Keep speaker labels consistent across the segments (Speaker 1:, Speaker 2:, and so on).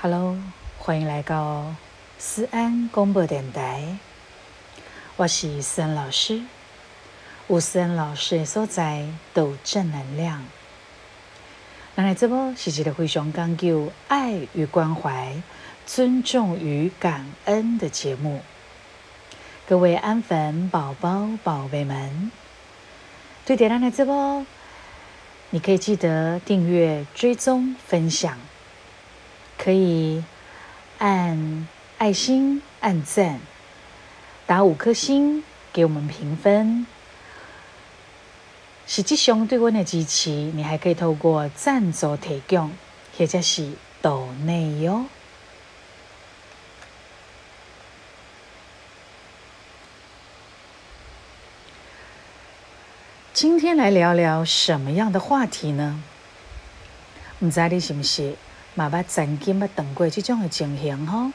Speaker 1: Hello，欢迎来到思安广播电台。我是思安老师，有思安老师的所在都有正能量。那来这波是一个非常讲究爱与关怀、尊重与感恩的节目。各位安粉宝宝、宝贝们，对点亮的这波，你可以记得订阅、追踪、分享。可以按爱心、按赞、打五颗星给我们评分。实际上对我的支持，你还可以透过赞助提供，或者是岛内哟。今天来聊聊什么样的话题呢？唔知你是不是？嘛捌曾经捌等过这种的情形吼，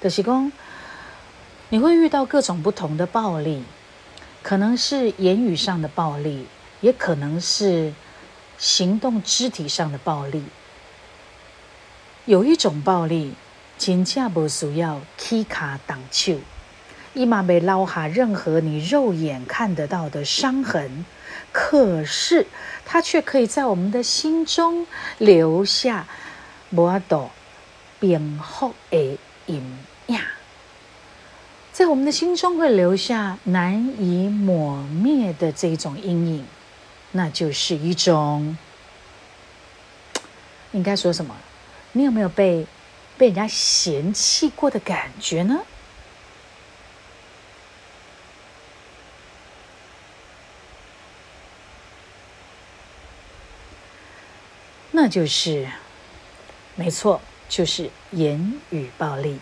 Speaker 1: 就是讲你会遇到各种不同的暴力，可能是言语上的暴力，也可能是行动肢体上的暴力。有一种暴力，真正不需要踢卡挡手，伊嘛没留下任何你肉眼看得到的伤痕，可是它却可以在我们的心中留下。无法度平复的阴影，在我们的心中会留下难以抹灭的这种阴影，那就是一种应该说什么？你有没有被被人家嫌弃过的感觉呢？那就是。没错，就是言语暴力。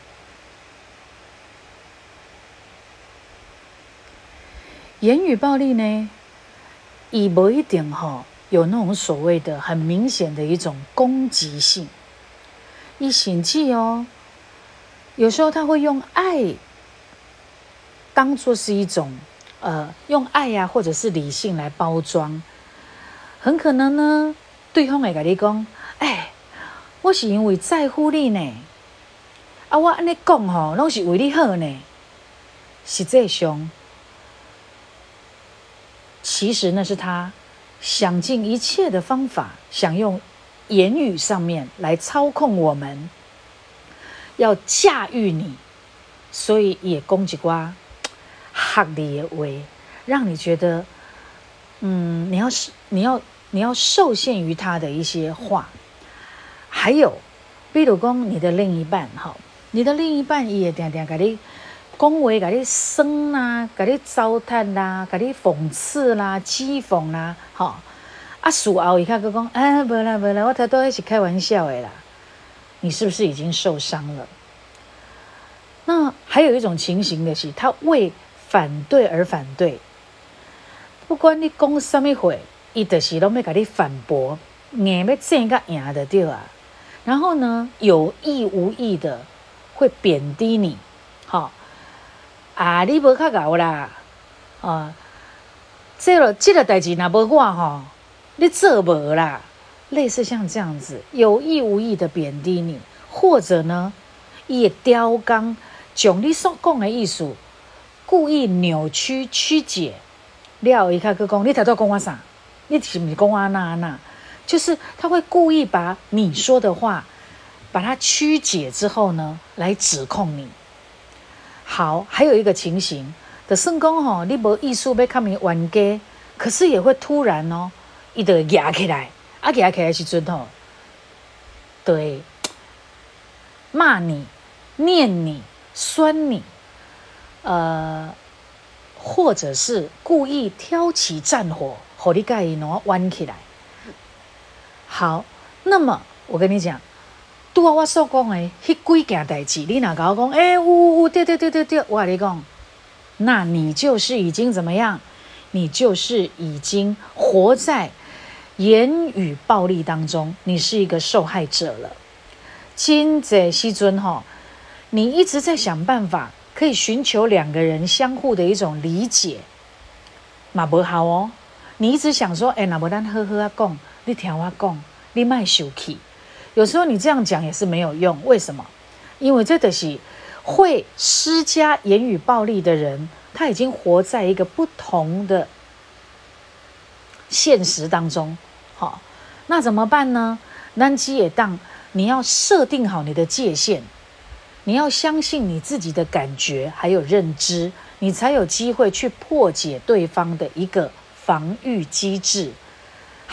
Speaker 1: 言语暴力呢，以某一点哈，有那种所谓的很明显的一种攻击性。一险记哦，有时候他会用爱当做是一种呃，用爱呀，或者是理性来包装。很可能呢，对方会跟你讲，哎。我是因为在乎你呢，啊，我安尼讲吼，拢是为你好呢。实际上，其实那是他想尽一切的方法，想用言语上面来操控我们，要驾驭你，所以也攻击瓜吓你的话，让你觉得，嗯，你要是你要你要受限于他的一些话。还有，比如讲你的另一半，哈，你的另一半也定定给你恭维、给你生啦、给你糟蹋啦、给你讽刺啦、讥讽啦，哈，啊，事后一看，佮讲，哎，无啦无啦，我头都是开玩笑的啦。你是不是已经受伤了？那还有一种情形的是，他为反对而反对，不管你讲什么话，伊就是拢要给你反驳，硬要争个赢的对啊。然后呢，有意无意的会贬低你，好啊，你无较搞啦，啊，这个这个代志若无我吼，你做无啦，类似像这样子，有意无意的贬低你，或者呢，也雕刚将你所讲的意思故意扭曲曲解，了一看，佮讲你头都讲我啥？你是不是讲我那那？就是他会故意把你说的话，把它曲解之后呢，来指控你。好，还有一个情形的圣公吼，你无意思要看你冤家，可是也会突然哦，伊就压起来，啊压起来时阵吼，对，骂你、念你、酸你，呃，或者是故意挑起战火，和你介意喏弯起来。好，那么我跟你讲，拄啊我所讲的迄几件代志，你哪甲我讲？哎，呜呜呜，对对对对对，我跟你讲，那你就是已经怎么样？你就是已经活在言语暴力当中，你是一个受害者了。今在西尊哈，你一直在想办法，可以寻求两个人相互的一种理解，嘛不好哦。你一直想说，哎，那不咱呵呵啊讲。你听我讲，你莫受气，有时候你这样讲也是没有用。为什么？因为这的是会施加言语暴力的人，他已经活在一个不同的现实当中。好，那怎么办呢？南基也当你要设定好你的界限，你要相信你自己的感觉还有认知，你才有机会去破解对方的一个防御机制，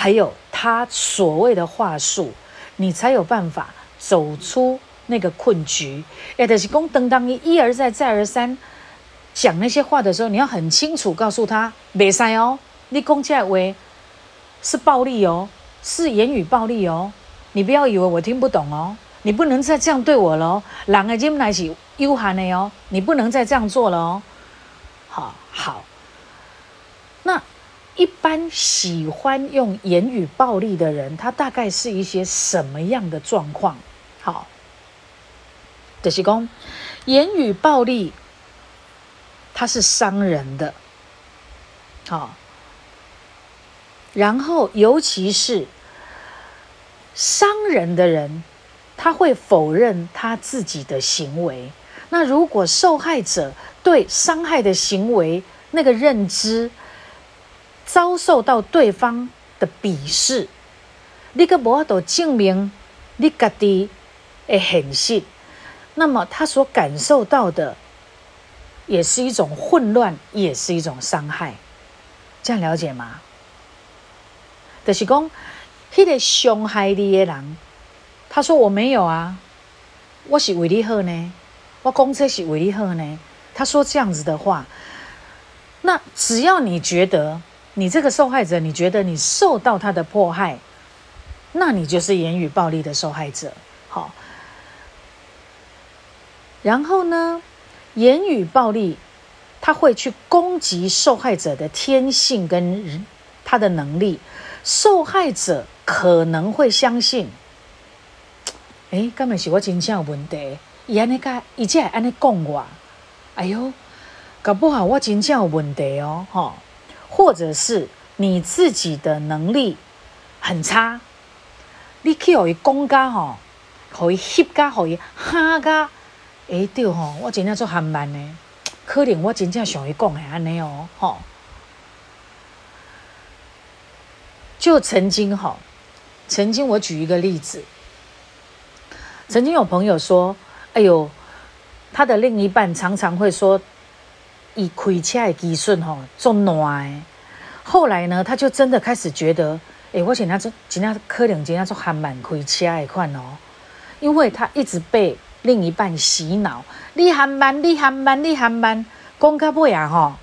Speaker 1: 还有他所谓的话术，你才有办法走出那个困局。哎，就是讲，当你一而再、再而三讲那些话的时候，你要很清楚告诉他，别塞哦，你讲这话是暴力哦，是言语暴力哦。你不要以为我听不懂哦，你不能再这样对我了。人的进来是悠寒的哦，你不能再这样做了哦。好好，那一般喜欢用言语暴力的人，他大概是一些什么样的状况？好，德西公，言语暴力，它是伤人的。好，然后尤其是。伤人的人，他会否认他自己的行为。那如果受害者对伤害的行为那个认知遭受到对方的鄙视，你个无法度证明你家己的狠心，那么他所感受到的也是一种混乱，也是一种伤害。这样了解吗？就是讲。迄个伤害你的人，他说我没有啊，我是为你好呢，我公车是为你好呢。他说这样子的话，那只要你觉得你这个受害者，你觉得你受到他的迫害，那你就是言语暴力的受害者。好，然后呢，言语暴力他会去攻击受害者的天性跟他的能力，受害者。可能会相信，哎，根本是我真正有问题。伊安尼个，伊只系安尼讲我，哎呦，搞不好我真正有问题哦，哈。或者是你自己的能力很差，你去互伊讲家吼，互伊翕家，互伊哈家，哎对吼，我真正做含慢呢，可能我真正像伊讲的安尼哦，吼。就曾经吼。曾经我举一个例子，曾经有朋友说：“哎呦，他的另一半常常会说，以开车的技术吼做暖。”后来呢，他就真的开始觉得：“哎，我现在做今天可能今天做还蛮开车的款哦。”因为他一直被另一半洗脑：“你还慢，你还慢，你还慢。”讲到尾啊吼，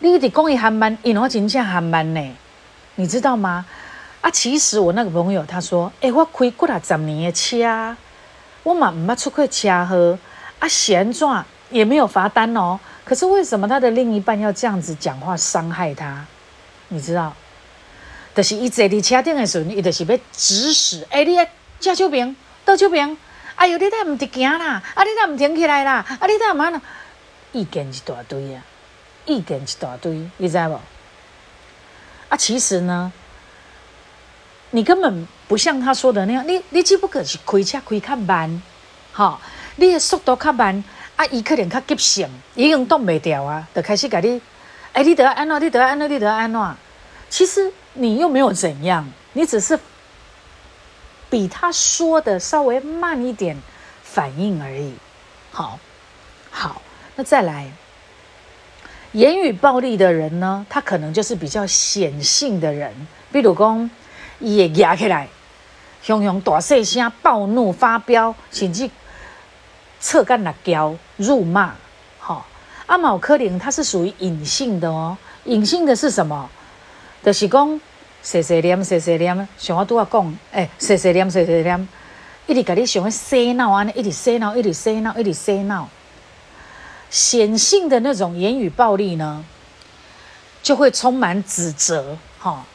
Speaker 1: 你一直讲伊还慢，因为我真正还慢呢，你知道吗？啊，其实我那个朋友他说：“哎，我开过了十年的车，我嘛唔捌出过车祸，啊，闲怎也没有罚单哦。可是为什么他的另一半要这样子讲话伤害他？你知道？就是伊坐伫车顶的时候，伊就是要指使：哎，你驾照兵，倒酒兵，哎呦，你太唔得行啦！啊，你太唔停起来啦！啊，你太唔安啦！意见一大堆啊，意见一大堆，你知无？啊，其实呢。”你根本不像他说的那样，你你只不过是开车开较慢，哈，你的速度较慢，啊，伊可能较急性，已经挡袂掉啊，就开始甲你，哎，你得安怎，你得安怎，你得安怎，其实你又没有怎样，你只是比他说的稍微慢一点反应而已。好，好，那再来，言语暴力的人呢，他可能就是比较显性的人，比如讲。伊会压起来，雄雄大细声暴怒发飙，甚至侧干辣椒辱骂，吼。阿毛可能他是属于隐性的哦，隐性的是什么？就是讲细细念细细念，像我拄仔讲，诶，细细念细细念，一直甲你想要洗脑安尼，一直洗脑，一直洗脑，一直洗脑。显性的那种言语暴力呢，就会充满指责，哈，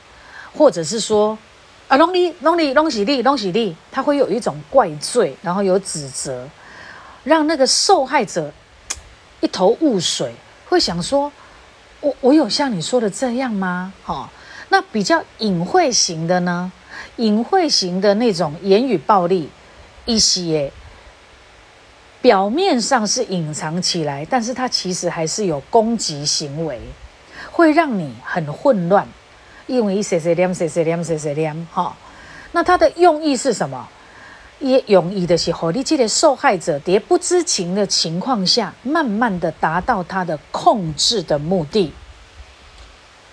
Speaker 1: 或者是说。啊，拢你拢你拢是你拢是你，他会有一种怪罪，然后有指责，让那个受害者一头雾水，会想说：我我有像你说的这样吗？哈，那比较隐晦型的呢，隐晦型的那种言语暴力，一些表面上是隐藏起来，但是它其实还是有攻击行为，会让你很混乱，因为谁谁念谁谁念谁谁念哈。那它的用意是什么？也用意的是，和你这个受害者在不知情的情况下，慢慢的达到他的控制的目的。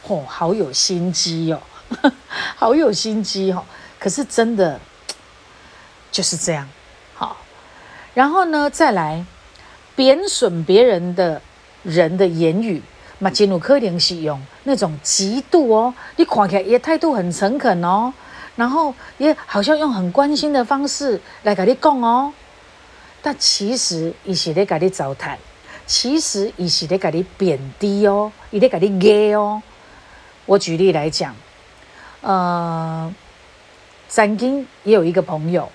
Speaker 1: 哦，好有心机哦，好有心机哦。可是真的就是这样，好。然后呢，再来贬损别人的人的言语，马吉努克林使用那种极度哦，你看起来也态度很诚恳哦。然后也好像用很关心的方式来跟你讲哦，但其实伊是在跟你糟蹋，其实伊是在跟你贬低哦，伊在跟你压哦。我举例来讲，呃，曾经也有一个朋友，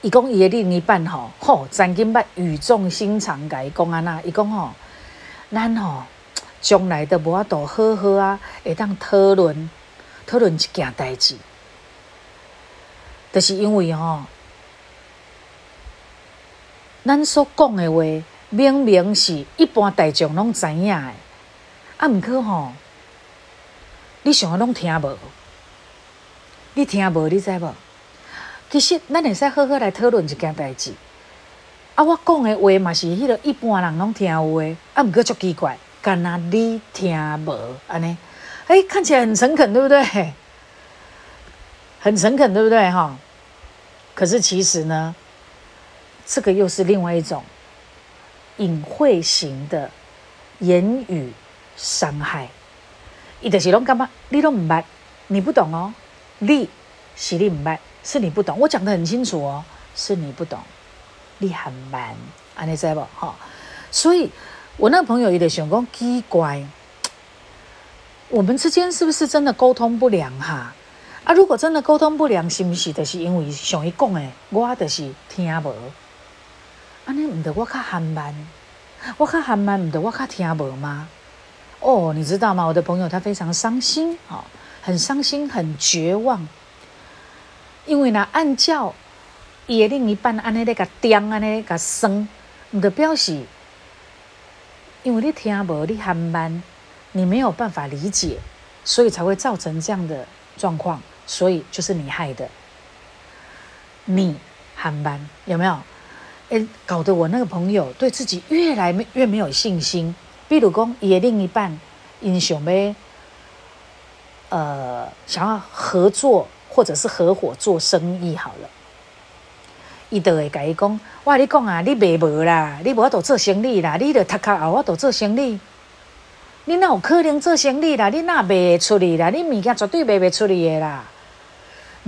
Speaker 1: 伊讲伊的另一半吼，吼曾经捌语重心长甲伊讲安那，伊讲吼，咱吼将来都无法度好好啊，会当讨论讨论一件代志。就是因为吼，咱所讲的话，明明是一般大众拢知影的，啊，毋过吼，你想要拢听无？你听无？你知无？其实咱会使好好来讨论一件代志。啊，我讲的话嘛是迄个一般人拢听有的，啊，毋过足奇怪，干那你听无？安尼，哎，看起来很诚恳，对不对？很诚恳，对不对？哈，可是其实呢，这个又是另外一种隐晦型的言语伤害。伊就是拢干嘛？你都唔捌，你不懂哦。你是你唔捌，是你不懂。我讲的很清楚哦，是你不懂。你很慢，安尼知不？哈，所以我那个朋友有点想讲奇怪，我们之间是不是真的沟通不良哈？啊如果真的沟通不良，是不是就是因为像伊讲的，我就是听无？安尼毋得我较含慢，我较含慢毋得我较听无吗？哦，你知道吗？我的朋友他非常伤心，哦，很伤心，很绝望，因为呢，按照伊的另一半安尼咧甲刁，安尼甲生，毋得表示，因为你听无，你含慢，你没有办法理解，所以才会造成这样的状况。所以就是你害的，你航班有没有？哎，搞得我那个朋友对自己越来越没有信心。比如讲，也另一半因想要呃想要合作或者是合伙做生意好了，伊就会甲伊讲：，我你讲啊，你卖无啦，你无法度做生意啦，你著读卡后我度做生意，你哪有可能做生意啦？你哪卖出去啦？你物件绝对卖不出去的啦！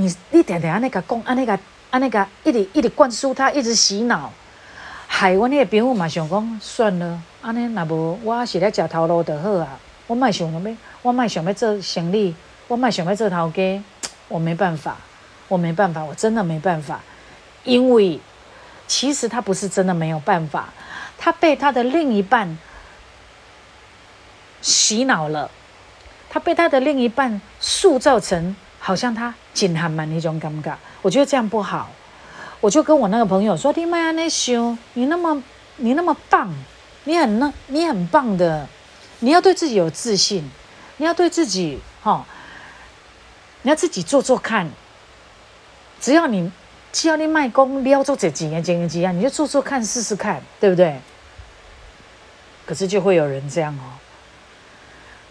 Speaker 1: 你你定定安尼甲讲，安尼甲安尼甲一直一直灌输他，一直洗脑，害阮迄个朋友嘛想讲算了，安尼若无我是咧食头路就好啊。我莫想要，我莫想要做生意，我莫想要做头家，我没办法，我没办法，我真的没办法。因为其实他不是真的没有办法，他被他的另一半洗脑了，他被他的另一半塑造成。好像他紧还蛮那种尴尬，我觉得这样不好。我就跟我那个朋友说：“你妈呀，那修你那么你那么棒，你很那你很棒的，你要对自己有自信，你要对自己哈，你要自己做做看。只要你只要你卖功，你要做这几年几年几样，你就做做看试试看，对不对？可是就会有人这样哦，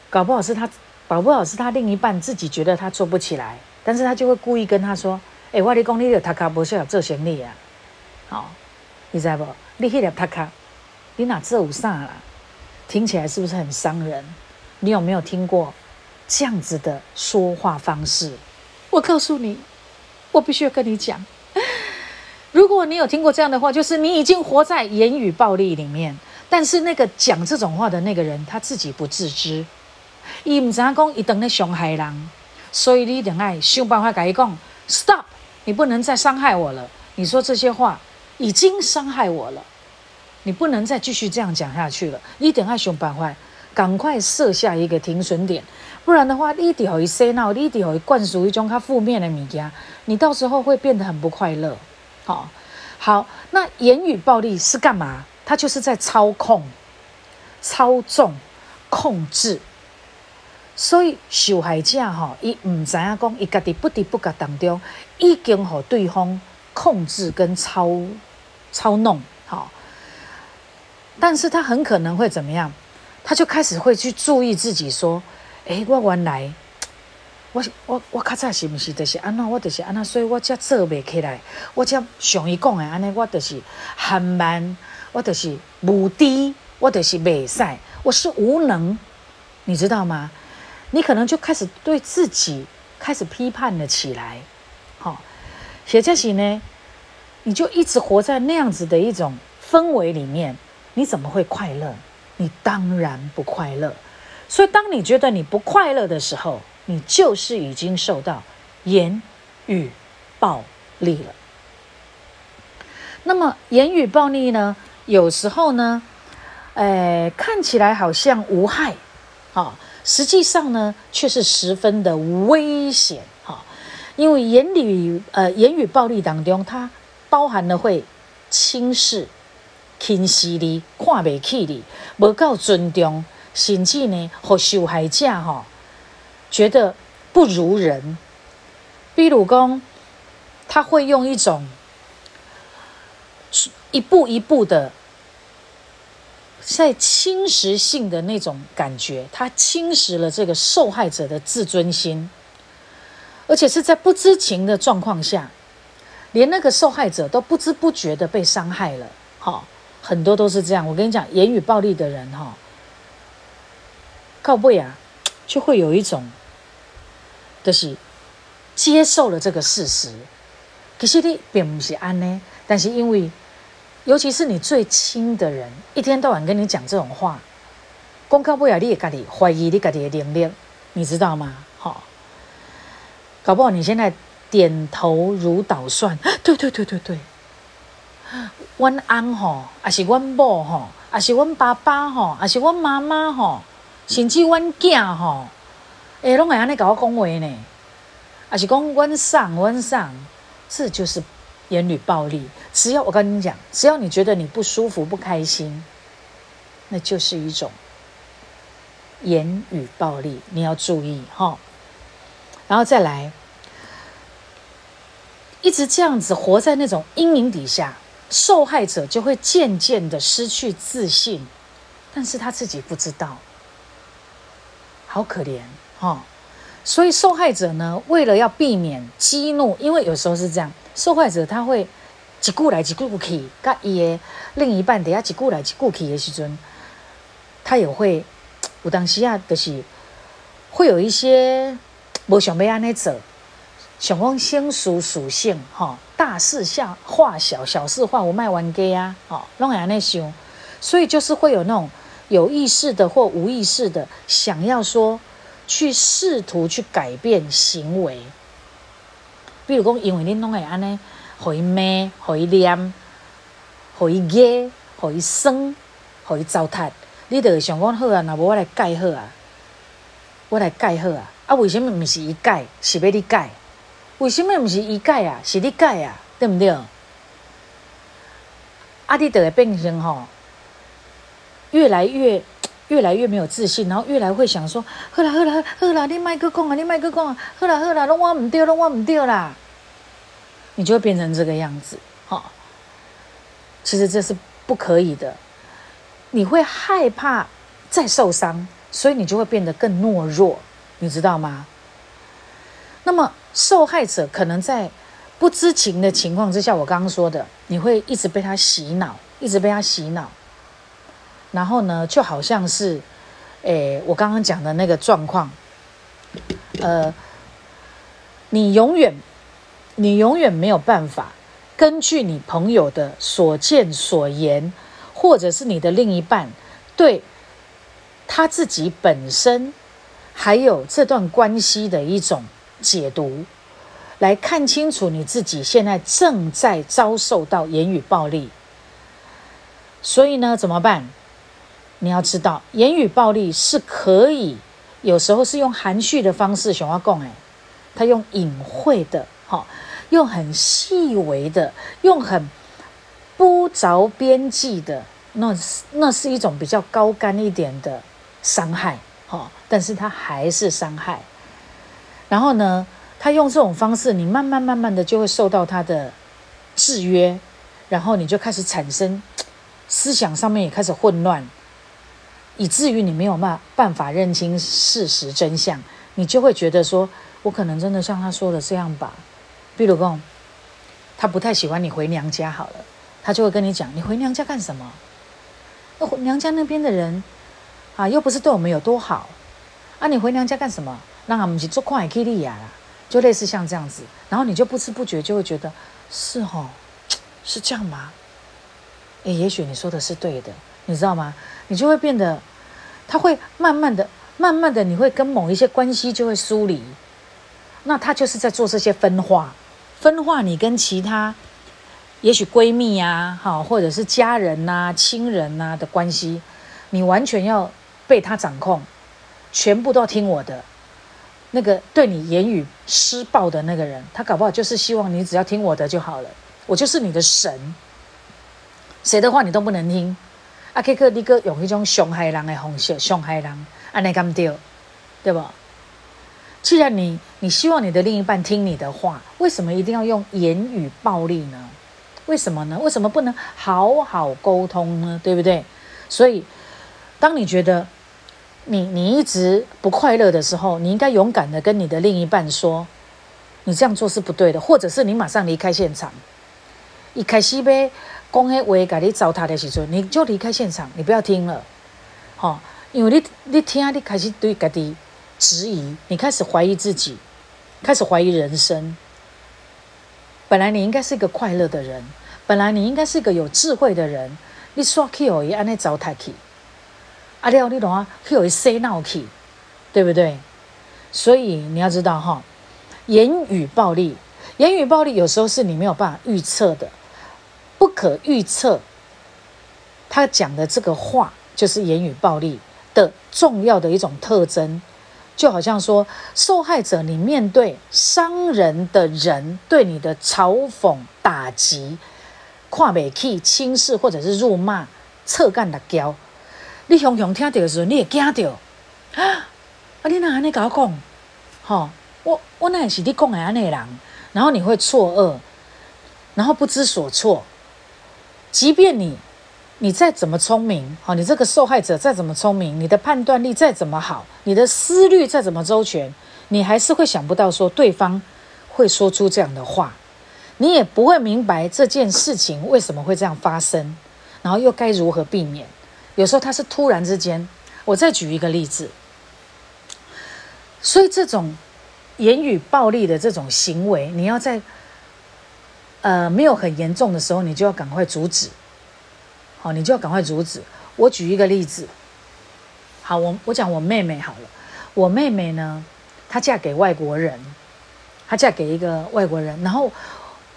Speaker 1: 搞不好是他。”保不好是他另一半自己觉得他做不起来，但是他就会故意跟他说：“哎，我你讲你的塔卡不适合做生意啊，好，你知道不？你迄粒塔卡，你哪做有啥啦？听起来是不是很伤人？你有没有听过这样子的说话方式？我告诉你，我必须要跟你讲，如果你有听过这样的话，就是你已经活在言语暴力里面，但是那个讲这种话的那个人他自己不自知。伊唔知影讲伊当咧伤害人，所以你一定爱想办法甲伊讲，stop，你不能再伤害我了。你说这些话已经伤害我了，你不能再继续这样讲下去了。你等爱想办法赶快设下一个停损点，不然的话，你一直会洗脑，你一直会灌输一种较负面的物件，你到时候会变得很不快乐。好，好，那言语暴力是干嘛？它就是在操控、操纵、控制。所以受害者吼，伊唔知影讲，伊家己不知不觉当中，已经互对方控制跟操操弄，好。但是他很可能会怎么样？他就开始会去注意自己，说：，诶，我原来，我我我较早是毋是就是安怎？我就是安怎，所以我才做袂起来。我才像伊讲的安尼，我就是很慢，我就是无敌，我就是袂使，我是无能，你知道吗？你可能就开始对自己开始批判了起来，好，写这些呢，你就一直活在那样子的一种氛围里面，你怎么会快乐？你当然不快乐。所以，当你觉得你不快乐的时候，你就是已经受到言语暴力了。那么，言语暴力呢，有时候呢，呃，看起来好像无害，啊。实际上呢，却是十分的危险哈，因为言语呃言语暴力当中，它包含了会轻视、轻视你、看不起你、不够尊重，甚至呢和受害者哈觉得不如人。比如讲，他会用一种一步一步的。在侵蚀性的那种感觉，它侵蚀了这个受害者的自尊心，而且是在不知情的状况下，连那个受害者都不知不觉的被伤害了。哈，很多都是这样。我跟你讲，言语暴力的人，哈，靠背啊，就会有一种，就是接受了这个事实。其实你并不是安呢，但是因为。尤其是你最亲的人，一天到晚跟你讲这种话，公告不了，你也家己怀疑你家己的能力，你知道吗？好，搞不好你现在点头如捣蒜，对对对对对，阮安吼，也是阮某吼，也是阮爸爸吼，也是阮妈妈吼，甚至阮囝吼，哎，拢会安尼甲我讲话呢，也是讲阮上阮上，这就是。言语暴力，只要我跟你讲，只要你觉得你不舒服、不开心，那就是一种言语暴力，你要注意哈。然后再来，一直这样子活在那种阴影底下，受害者就会渐渐的失去自信，但是他自己不知道，好可怜哈。所以受害者呢，为了要避免激怒，因为有时候是这样。受害者他会一句来一句去，甲伊的另一半底下一句来一句去的时阵，他也会有当时啊，就是会有一些无想要安尼做，想讲先属属性哈，大事下化小，小事化无卖完给啊，哦，拢会安尼想，所以就是会有那种有意识的或无意识的想要说去试图去改变行为。比如讲，因为恁拢会安尼，互伊骂，互伊念，互伊噎，互伊酸，互伊糟蹋，你就会想讲好啊，那无我来改好啊，我来改好啊。啊，为什么毋是伊改，是要你改？为什么毋是伊改啊，是你改啊？对毋对？啊，你就会变成吼，越来越越来越没有自信，然后越来会想说：好啦好啦好啦，你麦克讲啊，你麦克讲啊，好啦好啦，拢我唔对，拢我唔对啦。你就会变成这个样子，哈。其实这是不可以的，你会害怕再受伤，所以你就会变得更懦弱，你知道吗？那么受害者可能在不知情的情况之下，我刚刚说的，你会一直被他洗脑，一直被他洗脑，然后呢，就好像是，诶，我刚刚讲的那个状况，呃，你永远。你永远没有办法根据你朋友的所见所言，或者是你的另一半对他自己本身，还有这段关系的一种解读，来看清楚你自己现在正在遭受到言语暴力。所以呢，怎么办？你要知道，言语暴力是可以有时候是用含蓄的方式想要讲哎，他用隐晦的，哈，用很细微的，用很不着边际的，那那是一种比较高干一点的伤害，哈，但是他还是伤害。然后呢，他用这种方式，你慢慢慢慢的就会受到他的制约，然后你就开始产生思想上面也开始混乱，以至于你没有办办法认清事实真相，你就会觉得说，我可能真的像他说的这样吧。比如讲，他不太喜欢你回娘家，好了，他就会跟你讲，你回娘家干什么？那娘家那边的人啊，又不是对我们有多好啊，你回娘家干什么？那我们去做矿也可以呀，就类似像这样子，然后你就不知不觉就会觉得是哦，是这样吗？诶，也许你说的是对的，你知道吗？你就会变得，他会慢慢的、慢慢的，你会跟某一些关系就会疏离，那他就是在做这些分化，分化你跟其他，也许闺蜜呀，好，或者是家人呐、亲人呐的关系，你完全要被他掌控，全部都要听我的。那个对你言语施暴的那个人，他搞不好就是希望你只要听我的就好了，我就是你的神，谁的话你都不能听。阿 K 克，你个用一种伤害人的方式，伤害人，安尼咁对，对不？既然你你希望你的另一半听你的话，为什么一定要用言语暴力呢？为什么呢？为什么不能好好沟通呢？对不对？所以，当你觉得。你你一直不快乐的时候，你应该勇敢的跟你的另一半说，你这样做是不对的，或者是你马上离开现场。一开始呗，讲迄话给你糟蹋的时候，你就离开现场，你不要听了，好，因为你你听，你开始对家己质疑，你开始怀疑自己，开始怀疑人生。本来你应该是一个快乐的人，本来你应该是一个有智慧的人，你刷 Q 也安尼糟蹋去。阿廖，你懂啊？会有一些闹气，对不对？所以你要知道哈，言语暴力，言语暴力有时候是你没有办法预测的，不可预测。他讲的这个话就是言语暴力的重要的一种特征，就好像说，受害者你面对伤人的人对你的嘲讽、打击、跨美气、轻视或者是辱骂、侧干的胶。你雄雄听到的时候，你会惊到啊！啊，你哪安尼甲我讲？吼，我我那是你讲的安尼人，然后你会错愕，然后不知所措。即便你你再怎么聪明，好，你这个受害者再怎么聪明，你的判断力再怎么好，你的思虑再怎么周全，你还是会想不到说对方会说出这样的话，你也不会明白这件事情为什么会这样发生，然后又该如何避免。有时候他是突然之间，我再举一个例子。所以这种言语暴力的这种行为，你要在呃没有很严重的时候，你就要赶快阻止。好，你就要赶快阻止。我举一个例子。好，我我讲我妹妹好了。我妹妹呢，她嫁给外国人，她嫁给一个外国人，然后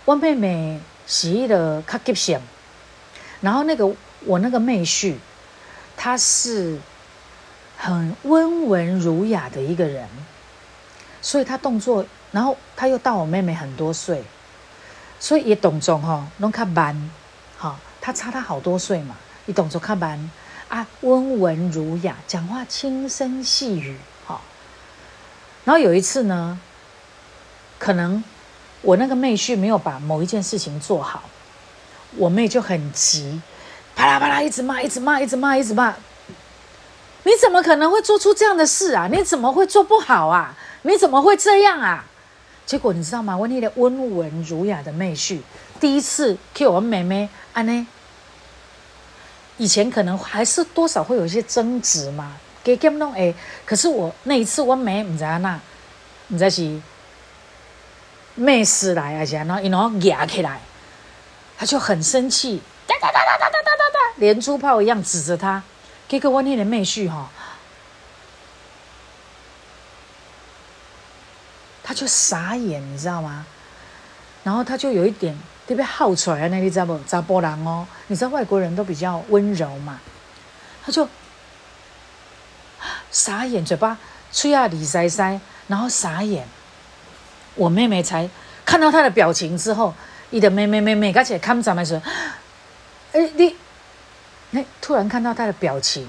Speaker 1: 我妹妹是一个较急性，然后那个我那个妹婿。他是很温文儒雅的一个人，所以他动作，然后他又大我妹妹很多岁，所以也动作吼，拢较慢，哈，他差他好多岁嘛，你动作较慢啊，温文儒雅，讲话轻声细语，哈。然后有一次呢，可能我那个妹婿没有把某一件事情做好，我妹就很急。啪啦啪啦，一直骂，一直骂，一直骂，一直骂。你怎么可能会做出这样的事啊？你怎么会做不好啊？你怎么会这样啊？结果你知道吗？我那个温文儒雅的妹婿，第一次 Q 我妹妹，安呢？以前可能还是多少会有一些争执嘛，给 game 弄哎。可是我那一次我妹唔知那，唔知是妹事来还是然后一弄压起来，他就很生气。哒哒哒哒哒哒哒哒哒，连珠炮一样指着他。给个我那的妹婿哈，他就傻眼，你知道吗？然后他就有一点特别好出来那你知道不？查波人哦，你知道外国人都比较温柔嘛？他就傻眼，嘴巴吹啊里塞塞，然后傻眼。我妹妹才看到他的表情之后，你的妹妹妹妹，而且看咱们说，哎，你，哎，突然看到他的表情，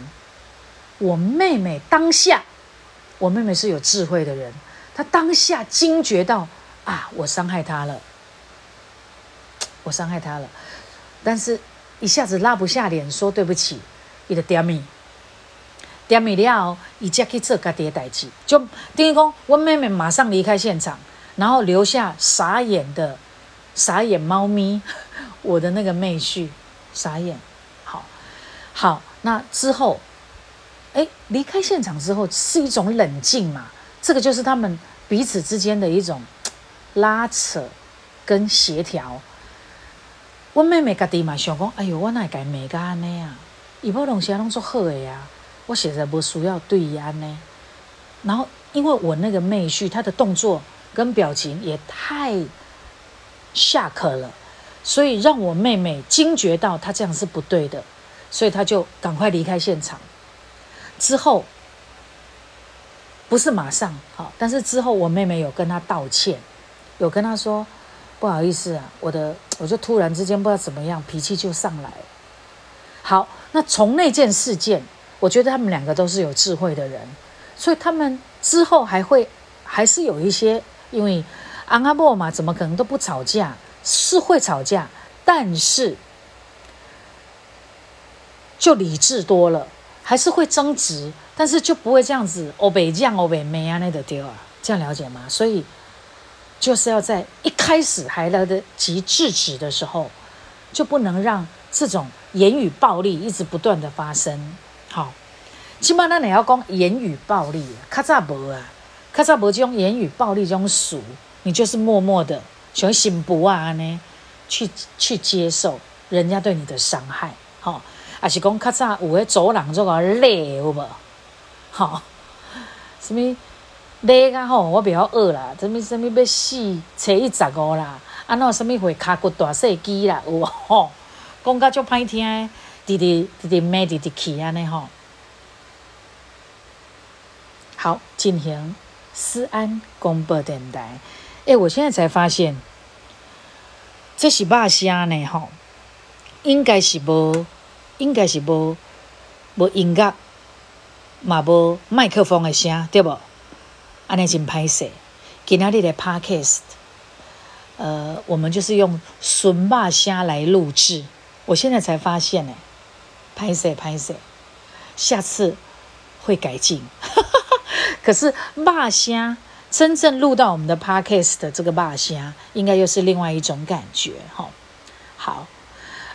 Speaker 1: 我妹妹当下，我妹妹是有智慧的人，他当下惊觉到啊，我伤害他了，我伤害他了，但是一下子拉不下脸说对不起，你的点咪，点咪了，伊才去做家己的代志，就等于讲，我妹妹马上离开现场。然后留下傻眼的傻眼猫咪，我的那个妹婿傻眼。好，好，那之后，哎，离开现场之后是一种冷静嘛？这个就是他们彼此之间的一种拉扯跟协调。我妹妹家己嘛想讲，哎呦，我哪该美个安尼啊？伊无东西拢做好的呀，我现在不需要对伊安呢。然后，因为我那个妹婿他的动作。跟表情也太下课了，所以让我妹妹惊觉到他这样是不对的，所以他就赶快离开现场。之后不是马上好，但是之后我妹妹有跟他道歉，有跟他说不好意思啊，我的我就突然之间不知道怎么样，脾气就上来。好，那从那件事件，我觉得他们两个都是有智慧的人，所以他们之后还会还是有一些。因为阿阿莫嘛，怎么可能都不吵架？是会吵架，但是就理智多了，还是会争执，但是就不会这样子欧北酱欧北妹啊那的丢啊，这样了解吗？所以就是要在一开始还来得及制止的时候，就不能让这种言语暴力一直不断的发生。好，起码那你要讲言语暴力，卡扎无啊。卡萨伯这种言语暴力这种俗，你就是默默的喜欢心不啊呢，去去接受人家对你的伤害，好，还是讲卡萨有诶走廊这个累有无？好，什么累啊吼？我比较饿啦，什么什么要死，初一十五啦，啊那什么会卡骨大细肌啦有无？吼，讲甲足歹听，直直直直骂直直气安尼吼。好，进行。思安广播电台，哎，我现在才发现，这是肉声呢，吼，应该是无，应该是无，无音乐，嘛无麦克风的声，对不？安尼真歹势。今仔日的 podcast，呃，我们就是用纯肉声来录制。我现在才发现呢，歹势歹势，下次会改进。可是骂虾真正录到我们的 podcast 的这个骂虾，应该又是另外一种感觉哈。好，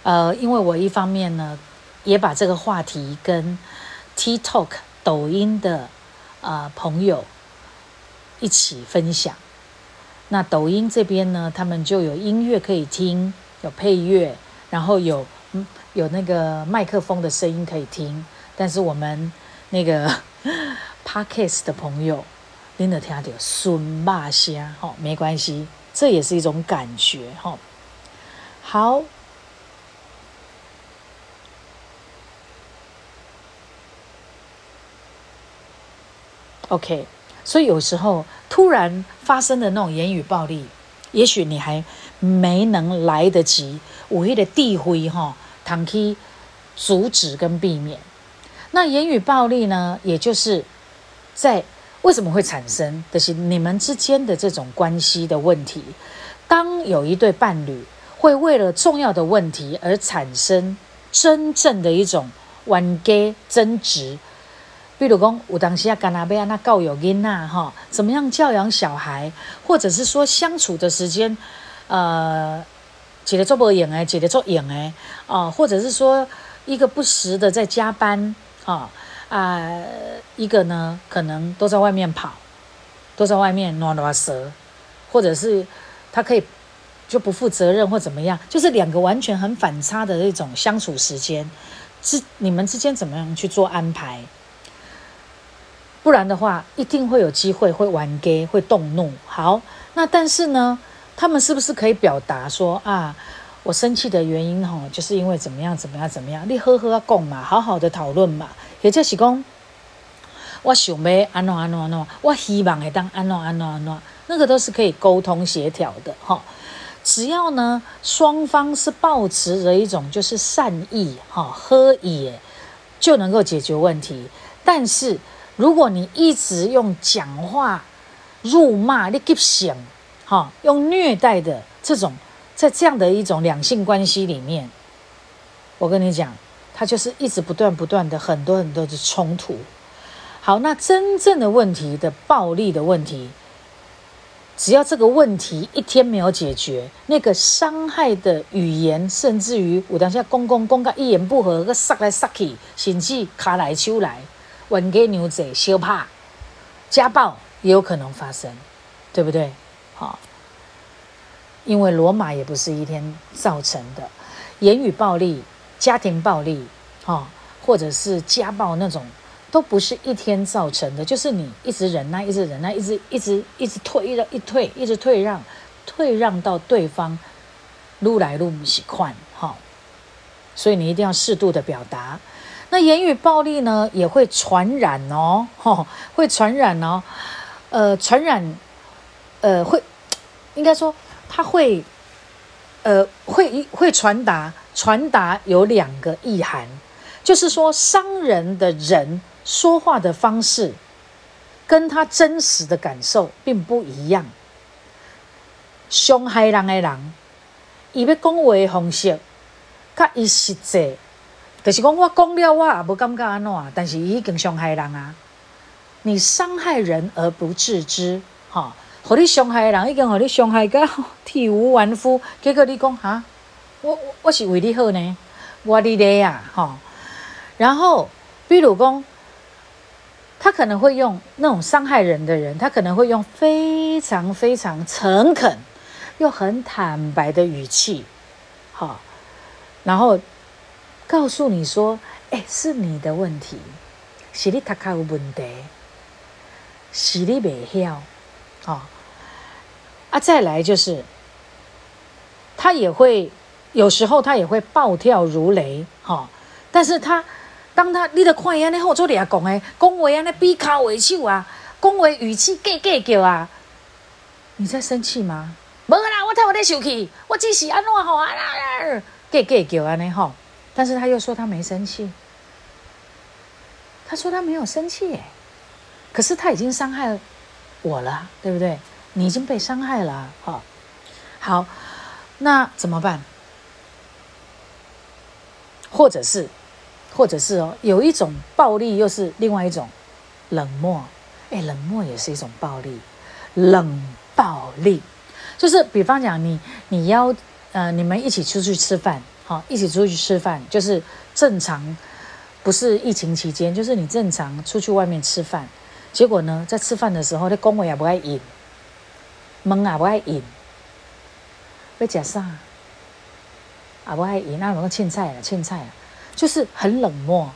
Speaker 1: 呃，因为我一方面呢，也把这个话题跟 TikTok 抖音的呃朋友一起分享。那抖音这边呢，他们就有音乐可以听，有配乐，然后有有那个麦克风的声音可以听。但是我们那个。Podcast 的朋友，您的听到孙骂声，哈，没关系，这也是一种感觉，哈。好，OK。所以有时候突然发生的那种言语暴力，也许你还没能来得及，我谓的地灰哈，堂去阻止跟避免。那言语暴力呢，也就是。在为什么会产生？就是你们之间的这种关系的问题。当有一对伴侣会为了重要的问题而产生真正的一种冤家争执，比如讲，有当时啊，干那贝啊，那教育囡呐，哈，怎么样教养小孩，或者是说相处的时间，呃，姐姐做不赢哎，姐姐做赢哎，啊，或者是说一个不时的在加班，啊。啊，一个呢，可能都在外面跑，都在外面挪挪蛇，或者是他可以就不负责任或怎么样，就是两个完全很反差的那种相处时间，之你们之间怎么样去做安排？不然的话，一定会有机会会玩 gay，会动怒。好，那但是呢，他们是不是可以表达说啊，我生气的原因哈，就是因为怎么样怎么样怎么样？你呵呵共嘛，好好的讨论嘛。也就是讲，我想要安怎安怎安怎，我希望会当安怎安怎安怎，那个都是可以沟通协调的哈。只要呢，双方是保持着一种就是善意哈，和也就能够解决问题。但是如果你一直用讲话、辱骂、你给想哈，用虐待的这种，在这样的一种两性关系里面，我跟你讲，它就是一直不断不断的很多很多的冲突。好，那真正的问题的暴力的问题。只要这个问题一天没有解决，那个伤害的语言，甚至于我当下公公公个一言不合，个杀来杀去，甚至卡来手来，玩给牛仔羞怕，家暴也有可能发生，对不对？好，因为罗马也不是一天造成的，言语暴力、家庭暴力，哈，或者是家暴那种。都不是一天造成的，就是你一直忍耐，一直忍耐，一直一直一直退，一一退，一直退让，退让到对方撸来撸不习惯，哈。所以你一定要适度的表达。那言语暴力呢，也会传染哦，哈，会传染哦，呃，传染，呃，会，应该说，它会，呃，会会传达，传达有两个意涵，就是说伤人的人。说话的方式跟他真实的感受并不一样。伤害人的人，伊要讲话的方式，甲伊实际，就是讲我讲了，我也无感觉安怎，但是已经伤害人啊。你伤害人而不自知，哈，互你伤害的人已经互你伤害到 体无完肤，结果你讲哈，我我是为你好呢，我你咧呀，哈。然后，比如讲。他可能会用那种伤害人的人，他可能会用非常非常诚恳又很坦白的语气，好，然后告诉你说：“哎，是你的问题，是你他卡有问题，是你未晓，啊啊！”再来就是，他也会有时候他也会暴跳如雷，哈，但是他。当他你著看伊安尼好做俩讲诶，讲话安尼比卡为手啊，讲话语气格格叫啊，你在生气吗？无啦，我太我在生气，我只是安怎吼啊啦，格格叫安尼吼。但是他又说他没生气，他说他没有生气诶，可是他已经伤害我了，对不对？你已经被伤害了，哈。好，那怎么办？或者是？或者是哦，有一种暴力，又是另外一种冷漠。哎，冷漠也是一种暴力，冷暴力就是比方讲，你你要呃，你们一起出去吃饭，好，一起出去吃饭，就是正常，不是疫情期间，就是你正常出去外面吃饭，结果呢，在吃饭的时候，那公伟也不爱饮，蒙也不爱饮，要吃啥？也不爱饮，那有个欠菜啊，欠菜啊。就是很冷漠，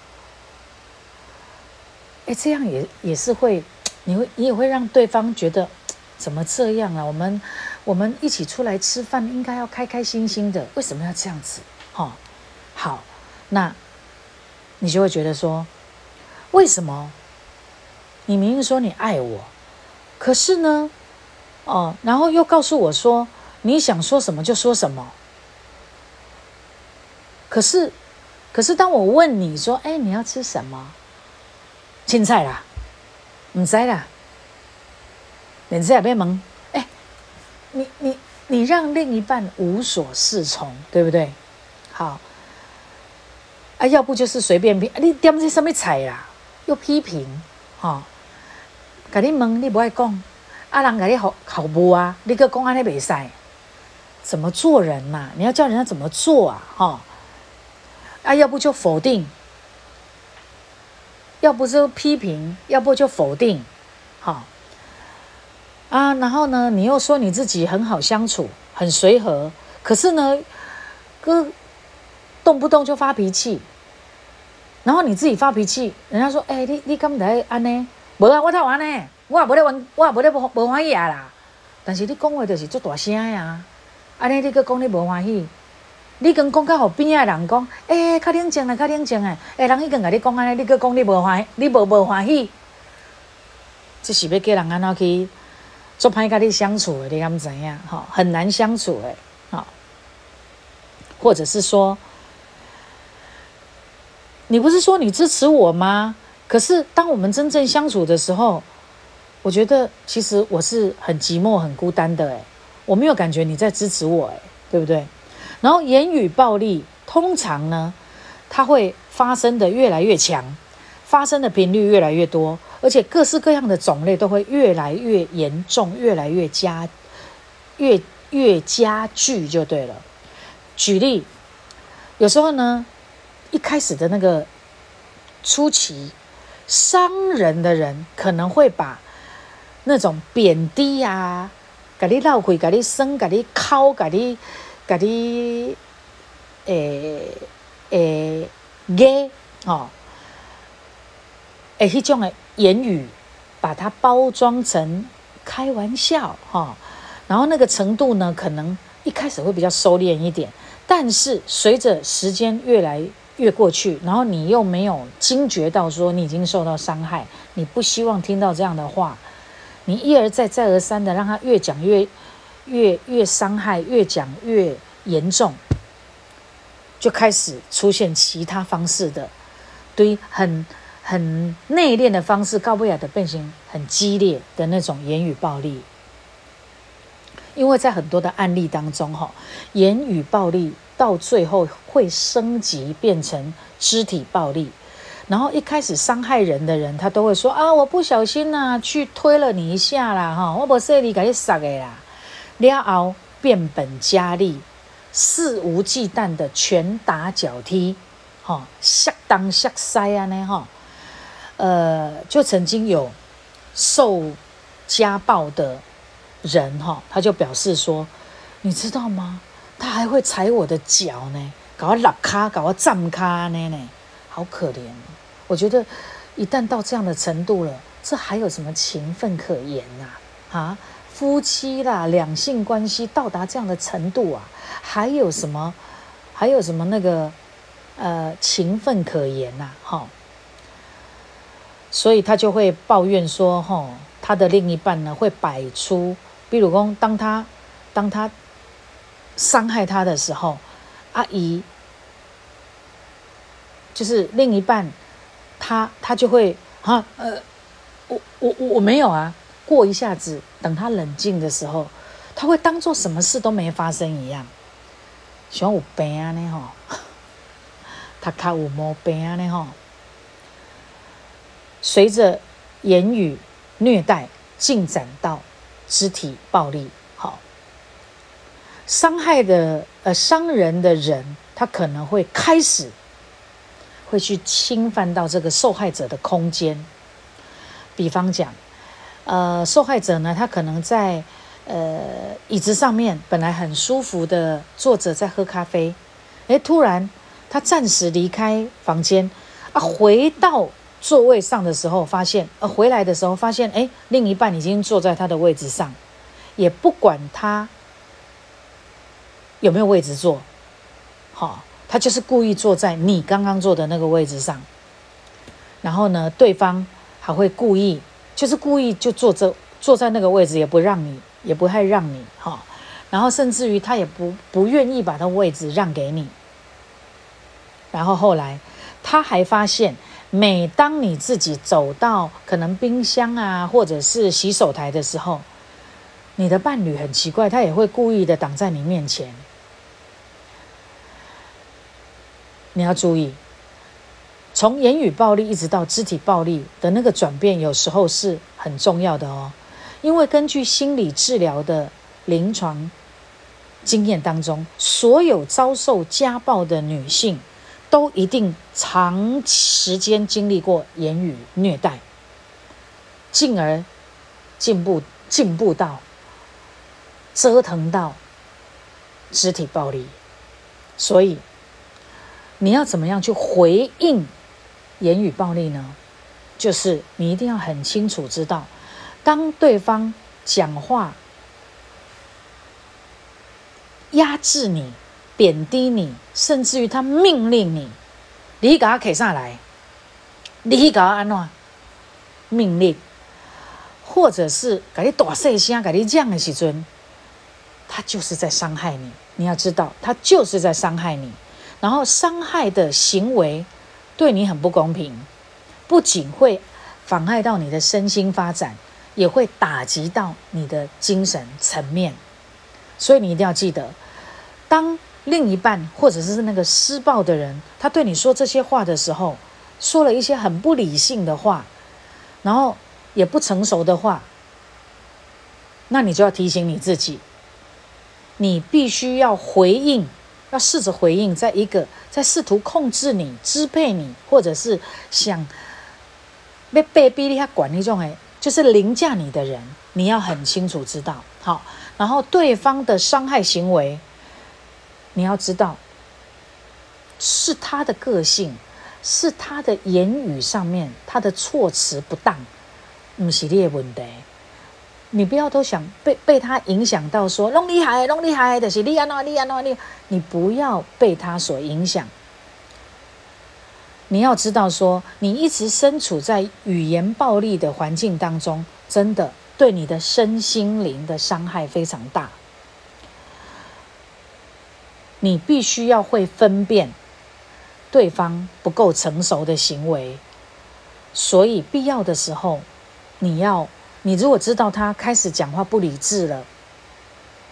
Speaker 1: 哎，这样也也是会，你会你也会让对方觉得怎么这样啊？我们我们一起出来吃饭，应该要开开心心的，为什么要这样子？哈，好，那你就会觉得说，为什么？你明明说你爱我，可是呢，哦，然后又告诉我说你想说什么就说什么，可是。可是当我问你说：“哎，你要吃什么？青菜啦，唔知啦，连这也别问。哎，你你你让另一半无所适从，对不对？好，啊，要不就是随便批，你点这什么菜啦？又批评，哈，甲你问你不爱讲，啊，人甲你好好不啊？你个讲安尼袂使，怎么做人呐？你要教人家怎么做啊？哈。”啊，要不就否定，要不就批评，要不就否定，好啊。然后呢，你又说你自己很好相处，很随和，可是呢，哥动不动就发脾气。然后你自己发脾气，人家说：“哎，你你敢来安呢？无啊，我太安呢，我也无咧玩，我也无咧无无欢喜啊啦。但是你讲话就是做大声呀，安尼你搁讲你无欢喜。”你跟讲较互边仔人讲，诶，较冷静诶，较冷静诶，诶，人已经甲你讲安尼，你搁讲你无欢，你无无欢喜，这是要叫人安怎去做歹甲你相处的，你敢怎样？哈，很难相处诶，好，或者是说，你不是说你支持我吗？可是当我们真正相处的时候，我觉得其实我是很寂寞、很孤单的诶，我没有感觉你在支持我诶，对不对？然后言语暴力通常呢，它会发生的越来越强，发生的频率越来越多。而且各式各样的种类都会越来越严重，越来越加，越越加剧就对了。举例，有时候呢，一开始的那个初期，伤人的人可能会把那种贬低呀，给你闹鬼，给你生，给你敲，给你，给你，诶诶，给哦。诶，迄种的言语，把它包装成开玩笑哈，然后那个程度呢，可能一开始会比较收敛一点，但是随着时间越来越过去，然后你又没有惊觉到说你已经受到伤害，你不希望听到这样的话，你一而再再而三的让他越讲越越越伤害，越讲越严重，就开始出现其他方式的，对很。很内敛的方式，高不雅的变形，很激烈的那种言语暴力。因为在很多的案例当中，哈，言语暴力到最后会升级变成肢体暴力。然后一开始伤害人的人，他都会说啊，我不小心呐，去推了你一下啦，哈，我不是你给你杀的啦。了后变本加厉，肆无忌惮的拳打脚踢，哈，下当下塞啊，呢，哈。呃，就曾经有受家暴的人哈，他就表示说：“你知道吗？他还会踩我的脚呢，搞我拉卡，搞我站卡呢呢，好可怜。”我觉得一旦到这样的程度了，这还有什么情分可言呐？啊，夫妻啦，两性关系到达这样的程度啊，还有什么？还有什么那个呃情分可言呐？哈。所以他就会抱怨说：“，他的另一半呢，会摆出，比如说，当他当他伤害他的时候，阿姨就是另一半，他他就会哈呃，我我我没有啊。过一下子，等他冷静的时候，他会当做什么事都没发生一样。喜欢有病啊呢吼，他卡有毛病啊呢吼。”随着言语虐待进展到肢体暴力，好，伤害的呃伤人的人，他可能会开始会去侵犯到这个受害者的空间。比方讲，呃，受害者呢，他可能在呃椅子上面本来很舒服的坐着在喝咖啡，诶，突然他暂时离开房间啊，回到。座位上的时候，发现呃回来的时候发现，哎，另一半已经坐在他的位置上，也不管他有没有位置坐，好，他就是故意坐在你刚刚坐的那个位置上。然后呢，对方还会故意，就是故意就坐这坐在那个位置，也不让你，也不太让你哈。然后甚至于他也不不愿意把他位置让给你。然后后来他还发现。每当你自己走到可能冰箱啊，或者是洗手台的时候，你的伴侣很奇怪，他也会故意的挡在你面前。你要注意，从言语暴力一直到肢体暴力的那个转变，有时候是很重要的哦。因为根据心理治疗的临床经验当中，所有遭受家暴的女性。都一定长时间经历过言语虐待，进而进步进步到折腾到肢体暴力，所以你要怎么样去回应言语暴力呢？就是你一定要很清楚知道，当对方讲话压制你。贬低你，甚至于他命令你，你给他砍下来，你给他安怎命令？或者是给你大声声，给你这样的时阵，他就是在伤害你。你要知道，他就是在伤害你。然后伤害的行为对你很不公平，不仅会妨碍到你的身心发展，也会打击到你的精神层面。所以你一定要记得，当另一半或者是那个施暴的人，他对你说这些话的时候，说了一些很不理性的话，然后也不成熟的话，那你就要提醒你自己，你必须要回应，要试着回应，在一个在试图控制你、支配你，或者是想被被逼他管那种哎，就是凌驾你的人，你要很清楚知道好，然后对方的伤害行为。你要知道，是他的个性，是他的言语上面，他的措辞不当，不是你的问题。你不要都想被被他影响到，说弄厉害，弄厉害的是你啊，那你啊，那你，你不要被他所影响。你要知道，说你一直身处在语言暴力的环境当中，真的对你的身心灵的伤害非常大。你必须要会分辨对方不够成熟的行为，所以必要的时候，你要你如果知道他开始讲话不理智了，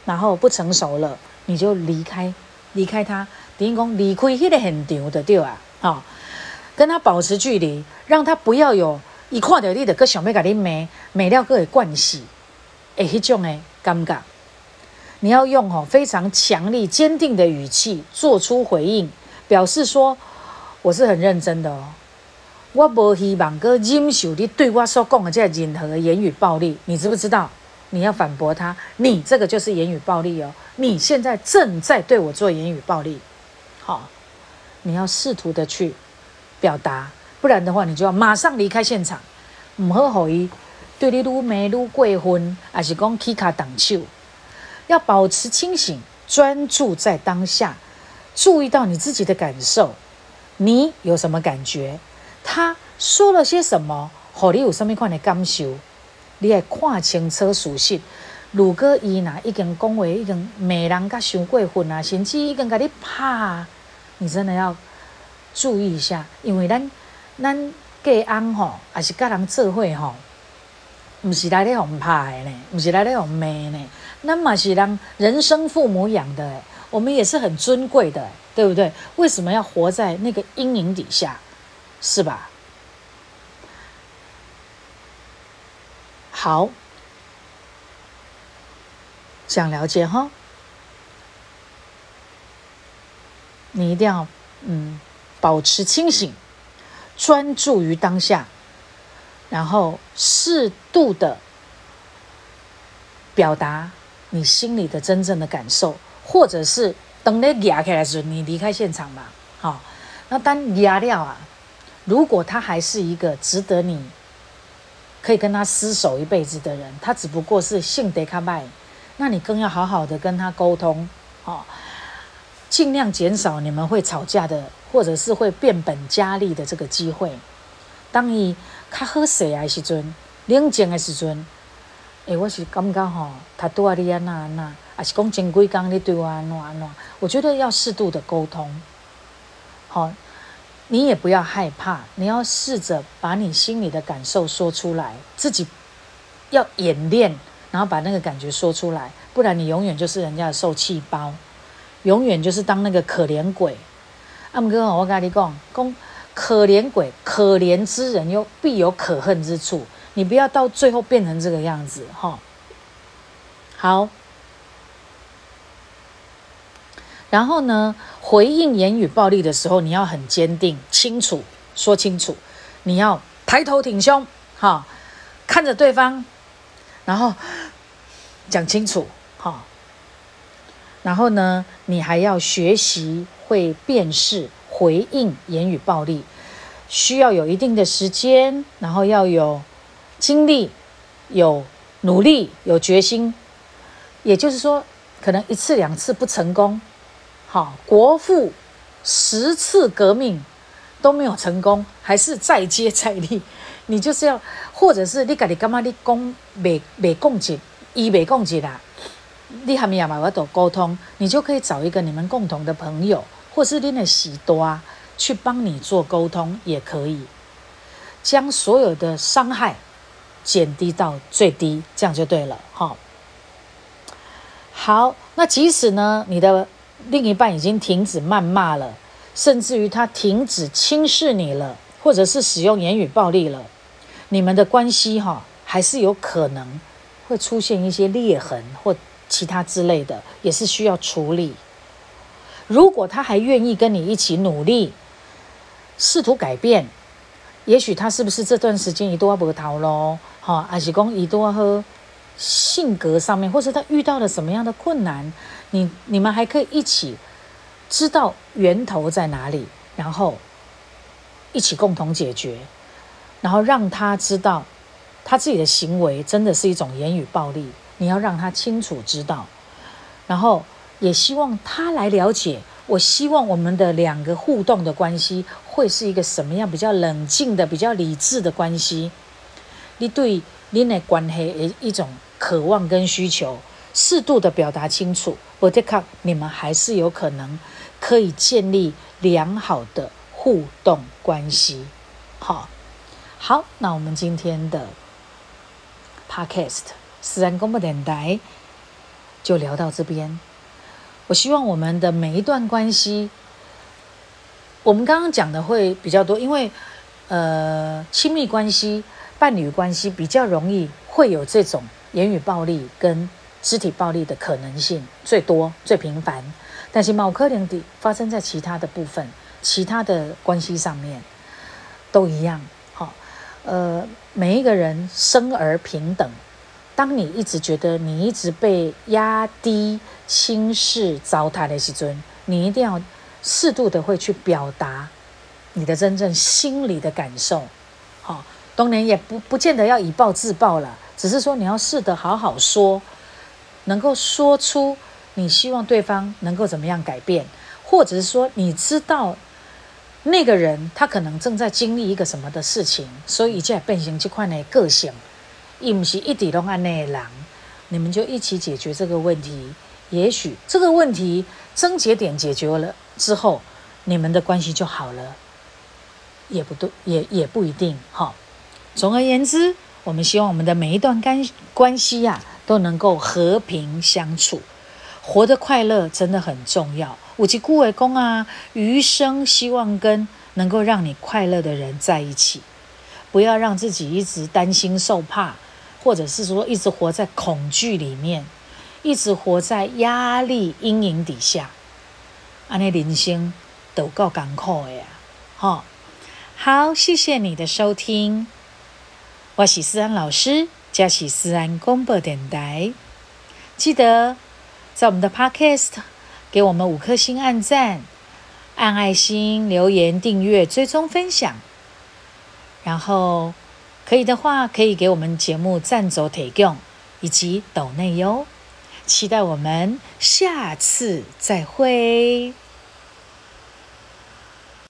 Speaker 1: 然后不成熟了，你就离开，离开他，等于讲离开那个现场的对啊，好，跟他保持距离，让他不要有一看到你的，搁想要甲你骂，骂了搁会惯死，诶，迄种诶尴尬。你要用哦非常强力、坚定的语气做出回应，表示说我是很认真的。哦。我不希望哥忍受你对我所讲的这任何言语暴力，你知不知道？你要反驳他，你这个就是言语暴力哦。你现在正在对我做言语暴力，好，你要试图的去表达，不然的话，你就要马上离开现场，唔好好伊对你愈骂愈过分，还是讲起卡动手。要保持清醒，专注在当下，注意到你自己的感受，你有什么感觉？他说了些什么？和你有什么款的感受？你要看清楚事实。如果伊呐已经讲话已经骂人甲伤过分啊，甚至已经甲你拍，你真的要注意一下，因为咱咱隔安吼，也是甲人做伙吼，毋是来咧互拍的呢，毋是来咧互骂呢。那嘛是让人生父母养的，我们也是很尊贵的，对不对？为什么要活在那个阴影底下，是吧？好，想了解哈，你一定要嗯保持清醒，专注于当下，然后适度的表达。你心里的真正的感受，或者是等你压开来时，你离开现场吧。好，那当压掉啊，如果他还是一个值得你可以跟他厮守一辈子的人，他只不过是性得卡拜，那你更要好好的跟他沟通，哦，尽量减少你们会吵架的，或者是会变本加厉的这个机会。当你较好势的时阵，冷静的时阵。诶，我是感觉吼，他对啊你安那安那，还是讲前几工你对我安怎安怎？我觉得要适度的沟通，好，你也不要害怕，你要试着把你心里的感受说出来，自己要演练，然后把那个感觉说出来，不然你永远就是人家的受气包，永远就是当那个可怜鬼。阿姆哥，我跟你讲，讲可怜鬼，可怜之人又必有可恨之处。你不要到最后变成这个样子，哈。好，然后呢，回应言语暴力的时候，你要很坚定、清楚说清楚。你要抬头挺胸，哈，看着对方，然后 讲清楚，哈。然后呢，你还要学习会辨识回应言语暴力，需要有一定的时间，然后要有。精力有努力有决心，也就是说，可能一次两次不成功，好，国父十次革命都没有成功，还是再接再厉，你就是要，或者是你家己干嘛？你讲未未共进，伊未共进啦，你还没有嘛？我都沟通，你就可以找一个你们共同的朋友，或是你的喜多啊去帮你做沟通，也可以将所有的伤害减低到最低，这样就对了。哈，好，那即使呢，你的另一半已经停止谩骂了，甚至于他停止轻视你了，或者是使用言语暴力了。你们的关系哈，还是有可能会出现一些裂痕或其他之类的，也是需要处理。如果他还愿意跟你一起努力，试图改变，也许他是不是这段时间一度要波逃咯？哈，还是讲一度喝性格上面，或者他遇到了什么样的困难，你你们还可以一起知道源头在哪里，然后一起共同解决。然后让他知道，他自己的行为真的是一种言语暴力。你要让他清楚知道，然后也希望他来了解。我希望我们的两个互动的关系会是一个什么样比较冷静的、比较理智的关系。你对你的关系的一种渴望跟需求，适度的表达清楚，我得看你们还是有可能可以建立良好的互动关系。好。好，那我们今天的 podcast 私人公布电台就聊到这边。我希望我们的每一段关系，我们刚刚讲的会比较多，因为呃，亲密关系、伴侣关系比较容易会有这种言语暴力跟肢体暴力的可能性最多、最频繁。但是，某科林发生在其他的部分、其他的关系上面都一样。好呃，每一个人生而平等。当你一直觉得你一直被压低、轻视、糟蹋的时尊，你一定要适度的会去表达你的真正心里的感受。好，当然也不不见得要以暴制暴了，只是说你要试着好好说，能够说出你希望对方能够怎么样改变，或者是说你知道。那个人他可能正在经历一个什么的事情，所以才变形这块呢个性，伊不是一底拢安内人，你们就一起解决这个问题。也许这个问题症结点解决了之后，你们的关系就好了，也不对，也也不一定哈。总而言之，我们希望我们的每一段关关系呀，都能够和平相处。活得快乐真的很重要。五级顾伟公啊，余生希望跟能够让你快乐的人在一起，不要让自己一直担心受怕，或者是说一直活在恐惧里面，一直活在压力阴影底下。安尼人生都够艰苦的呀！哈，好，谢谢你的收听，我是思安老师，加起思安公播电台，记得。在我们的 Podcast，给我们五颗星按赞、按爱心、留言、订阅、追踪、分享，然后可以的话，可以给我们节目赞助提供以及抖内哟。期待我们下次再会。